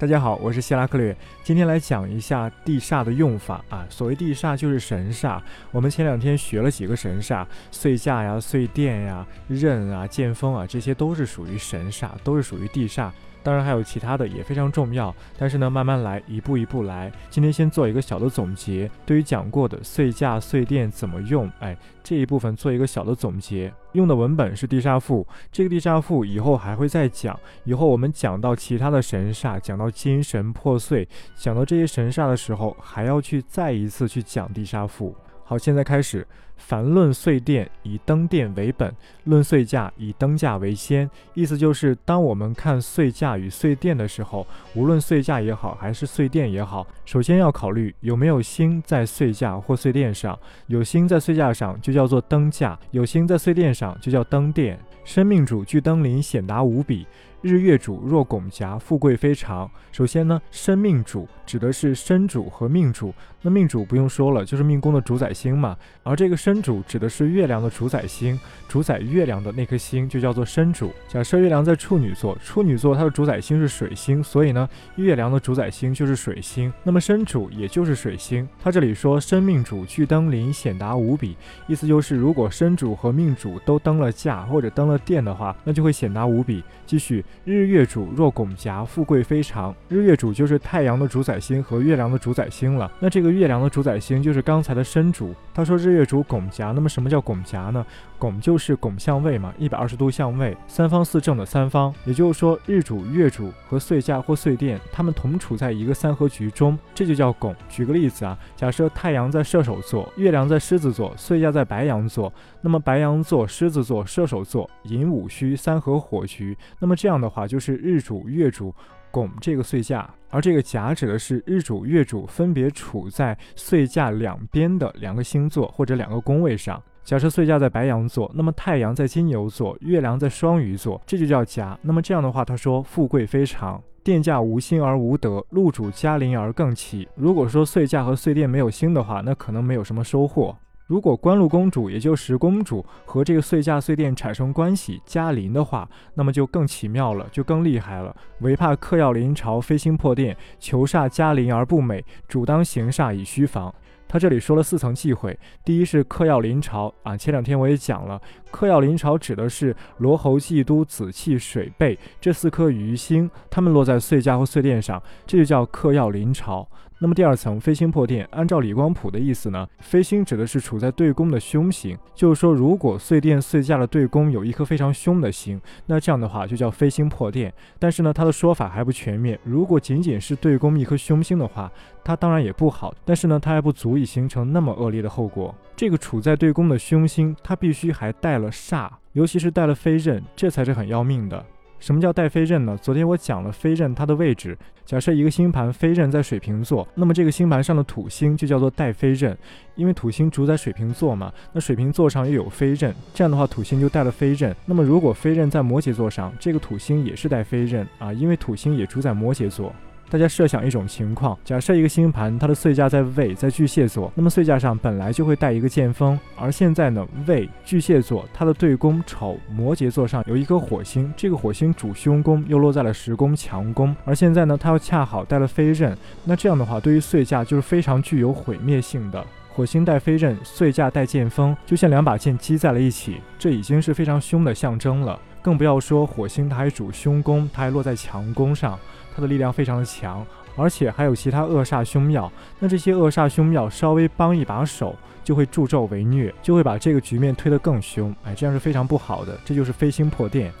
大家好，我是希拉克略，今天来讲一下地煞的用法啊。所谓地煞就是神煞，我们前两天学了几个神煞，碎甲呀、碎殿呀、刃啊、剑锋啊，这些都是属于神煞，都是属于地煞。当然还有其他的也非常重要，但是呢，慢慢来，一步一步来。今天先做一个小的总结，对于讲过的岁驾、岁殿怎么用，哎，这一部分做一个小的总结。用的文本是地煞赋，这个地煞赋以后还会再讲。以后我们讲到其他的神煞，讲到金神破碎，讲到这些神煞的时候，还要去再一次去讲地煞赋。好，现在开始。凡论碎电，以灯电为本；论碎价，以灯价为先。意思就是，当我们看碎价与碎电的时候，无论碎价也好，还是碎电也好，首先要考虑有没有星在碎价或碎电上。有星在碎价上，就叫做灯价；有星在碎电上，就叫灯电。生命主具灯临，显达无比。日月主若拱夹，富贵非常。首先呢，生命主指的是生主和命主。那命主不用说了，就是命宫的主宰星嘛。而这个生主指的是月亮的主宰星，主宰月亮的那颗星就叫做生主。假设月亮在处女座，处女座它的主宰星是水星，所以呢，月亮的主宰星就是水星。那么生主也就是水星。他这里说生命主具登临，显达无比，意思就是如果生主和命主都登了驾或者登了殿的话，那就会显达无比。继续。日月主若拱夹，富贵非常。日月主就是太阳的主宰星和月亮的主宰星了。那这个月亮的主宰星就是刚才的申主。他说日月主拱夹，那么什么叫拱夹呢？拱就是拱相位嘛，一百二十度相位，三方四正的三方。也就是说，日主、月主和岁驾或岁殿，他们同处在一个三合局中，这就叫拱。举个例子啊，假设太阳在射手座，月亮在狮子座，岁驾在白羊座，那么白羊座、狮子座、射手座，寅午戌三合火局，那么这样的话就是日主、月主拱这个岁驾，而这个夹指的是日主、月主分别处在岁驾两边的两个星座或者两个宫位上。假设岁驾在白羊座，那么太阳在金牛座，月亮在双鱼座，这就叫夹。那么这样的话，他说富贵非常，殿驾无星而无德，禄主加临而更奇。如果说岁驾和岁殿没有星的话，那可能没有什么收获。如果官禄公主，也就十公主和这个岁驾岁殿产生关系加临的话，那么就更奇妙了，就更厉害了。唯怕客要临朝，飞星破殿，求煞加临而不美，主当行煞以虚防。他这里说了四层忌讳，第一是克曜临朝啊，前两天我也讲了，克曜临朝指的是罗侯、忌都、紫气、水贝这四颗鱼星，它们落在岁驾或岁殿上，这就叫克曜临朝。那么第二层飞星破殿，按照李光谱的意思呢，飞星指的是处在对宫的凶星，就是说如果岁殿岁驾的对宫有一颗非常凶的星，那这样的话就叫飞星破殿。但是呢，他的说法还不全面，如果仅仅是对宫一颗凶星的话，它当然也不好，但是呢，它还不足以形成那么恶劣的后果。这个处在对宫的凶星，它必须还带了煞，尤其是带了飞刃，这才是很要命的。什么叫带飞刃呢？昨天我讲了飞刃它的位置。假设一个星盘飞刃在水瓶座，那么这个星盘上的土星就叫做带飞刃，因为土星主宰水瓶座嘛。那水瓶座上又有飞刃，这样的话土星就带了飞刃。那么如果飞刃在摩羯座上，这个土星也是带飞刃啊，因为土星也主宰摩羯座。大家设想一种情况，假设一个星盘，它的岁驾在未，在巨蟹座，那么岁驾上本来就会带一个剑锋，而现在呢，未巨蟹座它的对宫丑摩羯座上有一颗火星，这个火星主凶宫，又落在了十宫强宫，而现在呢，它又恰好带了飞刃，那这样的话，对于岁驾就是非常具有毁灭性的。火星带飞刃，岁驾带剑锋，就像两把剑击在了一起，这已经是非常凶的象征了。更不要说火星它还主凶宫，它还落在强宫上。它的力量非常的强，而且还有其他恶煞凶庙。那这些恶煞凶庙稍微帮一把手，就会助纣为虐，就会把这个局面推得更凶。哎，这样是非常不好的。这就是飞星破殿。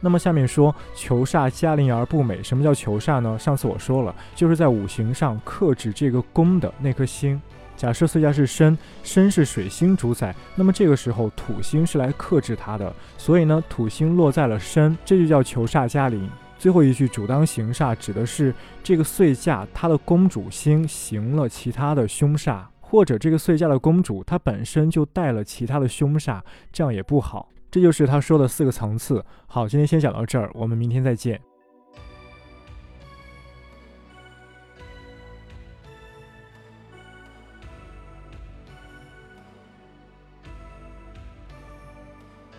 那么下面说求煞加临而不美，什么叫求煞呢？上次我说了，就是在五行上克制这个宫的那颗星。假设岁驾是申，申是水星主宰，那么这个时候土星是来克制它的，所以呢，土星落在了申，这就叫求煞加临。最后一句主当行煞，指的是这个岁驾它的公主星行了其他的凶煞，或者这个岁驾的公主她本身就带了其他的凶煞，这样也不好。这就是他说的四个层次。好，今天先讲到这儿，我们明天再见。